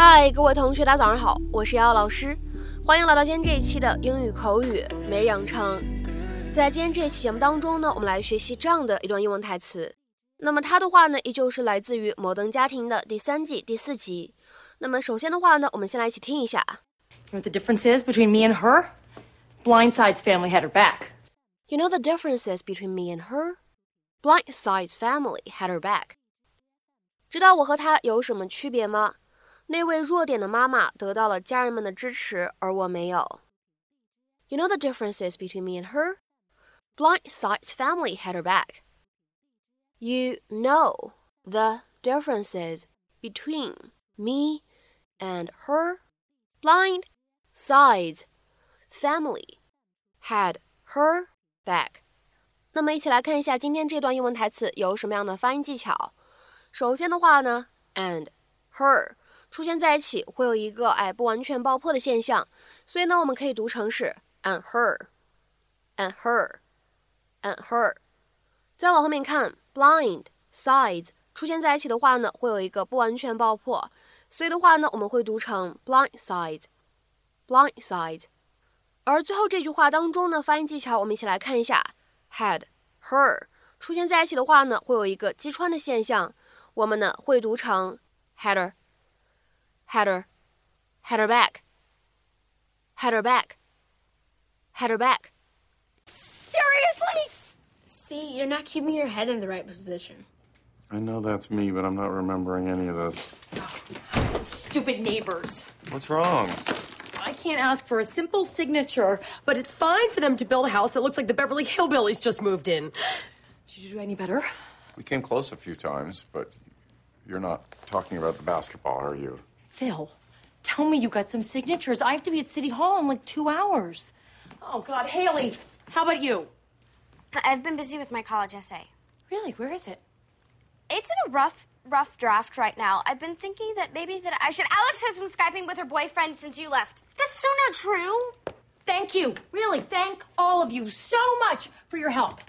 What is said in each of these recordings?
嗨，各位同学，大家早上好，我是瑶瑶老师，欢迎来到今天这一期的英语口语每日养成。在今天这一期节目当中呢，我们来学习这样的一段英文台词。那么它的话呢，依旧是来自于《摩登家庭》的第三季第四集。那么首先的话呢，我们先来一起听一下。You know what the difference is between me and her? Blindside's family had her back. You know the difference is between me and her? Blindside's family had her back. 知道我和她有什么区别吗？那位弱点的妈妈得到了家人们的支持，而我没有。You know the differences between me and her? Blindside's family had her back. You know the differences between me and her? Blindside's family had her back. 那么一起来看一下今天这段英文台词有什么样的发音技巧。首先的话呢，and her 出现在一起会有一个哎不完全爆破的现象，所以呢我们可以读成是 and her，and her，and her。再往后面看，blind sides 出现在一起的话呢会有一个不完全爆破，所以的话呢我们会读成 blind sides，blind sides。而最后这句话当中呢发音技巧我们一起来看一下，had her 出现在一起的话呢会有一个击穿的现象，我们呢会读成 header。Had her, had her back, had her back, had her back. Seriously? See, you're not keeping your head in the right position. I know that's me, but I'm not remembering any of this. Stupid neighbors. What's wrong? I can't ask for a simple signature, but it's fine for them to build a house that looks like the Beverly Hillbillies just moved in. Did you do any better? We came close a few times, but you're not talking about the basketball, are you? Phil, tell me you got some signatures. I have to be at City Hall in like two hours. Oh, God. Haley, how about you? I've been busy with my college essay. Really? Where is it? It's in a rough, rough draft right now. I've been thinking that maybe that I should. Alex has been Skyping with her boyfriend since you left. That's so not true. Thank you. Really, thank all of you so much for your help.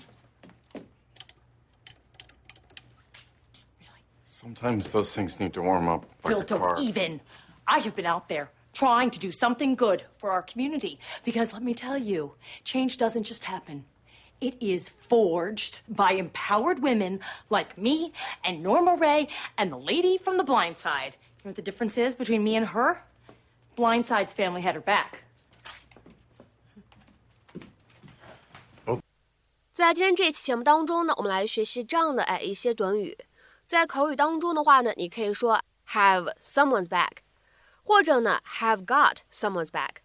Sometimes those things need to warm up. Like Phil, a don't car. even. I have been out there trying to do something good for our community because let me tell you, change doesn't just happen. It is forged by empowered women like me and Norma Ray and the lady from the blind side. You know what the difference is between me and her? Blindside's family had her back. 在今天这期节目当中呢，我们来学习这样的哎一些短语。 在口语当中的话呢，你可以说 have someone's back，或者呢 have got someone's back，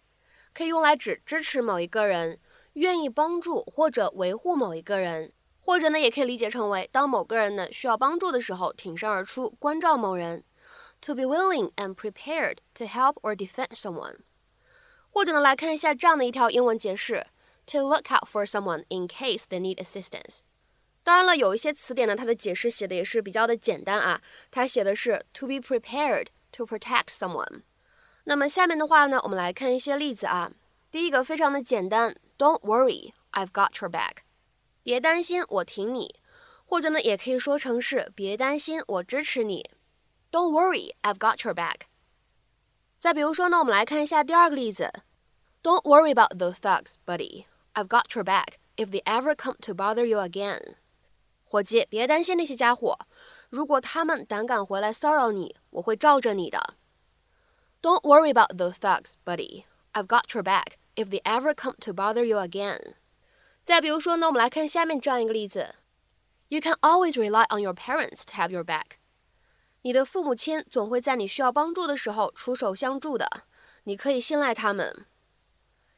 可以用来指支持某一个人，愿意帮助或者维护某一个人，或者呢也可以理解成为当某个人呢需要帮助的时候，挺身而出，关照某人。To be willing and prepared to help or defend someone，或者呢来看一下这样的一条英文解释：To look out for someone in case they need assistance。当然了，有一些词典呢，它的解释写的也是比较的简单啊。它写的是 to be prepared to protect someone。那么下面的话呢，我们来看一些例子啊。第一个非常的简单，Don't worry, I've got your back。别担心，我挺你。或者呢，也可以说成是别担心，我支持你。Don't worry, I've got your back。再比如说呢，我们来看一下第二个例子，Don't worry about those thugs, buddy. I've got your back if they ever come to bother you again. 伙计，别担心那些家伙，如果他们胆敢回来骚扰你，我会罩着你的。Don't worry about the thugs, buddy. I've got your back if they ever come to bother you again. 再比如说呢，我们来看下面这样一个例子：You can always rely on your parents to have your back. 你的父母亲总会在你需要帮助的时候出手相助的，你可以信赖他们。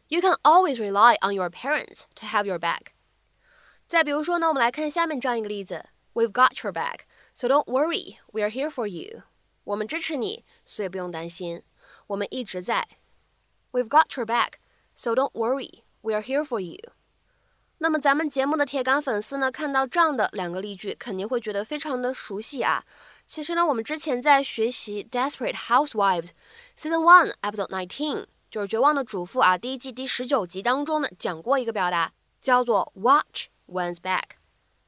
You can always rely on your parents to have your back. 再比如说呢，我们来看下面这样一个例子：We've got your back, so don't worry, we're here for you。我们支持你，所以不用担心，我们一直在。We've got your back, so don't worry, we're here for you。那么咱们节目的铁杆粉丝呢，看到这样的两个例句，肯定会觉得非常的熟悉啊。其实呢，我们之前在学习《Desperate Housewives》Season One Episode Nineteen，就是《绝望的主妇》啊，第一季第十九集当中呢，讲过一个表达，叫做 “watch”。One's back，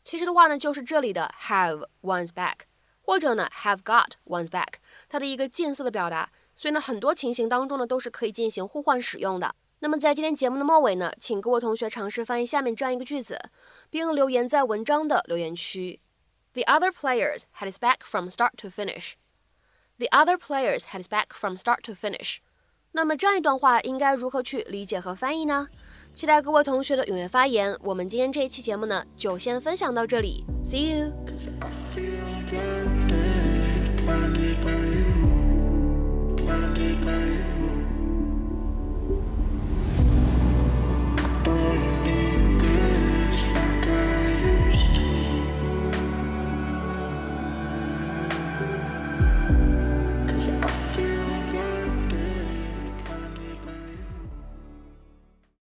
其实的话呢，就是这里的 have one's back，或者呢 have got one's back，它的一个近似的表达，所以呢很多情形当中呢都是可以进行互换使用的。那么在今天节目的末尾呢，请各位同学尝试翻译下面这样一个句子，并留言在文章的留言区。The other players had his back from start to finish. The other players had his back from start to finish. 那么这样一段话应该如何去理解和翻译呢？期待各位同学的踊跃发言。我们今天这一期节目呢，就先分享到这里。See you.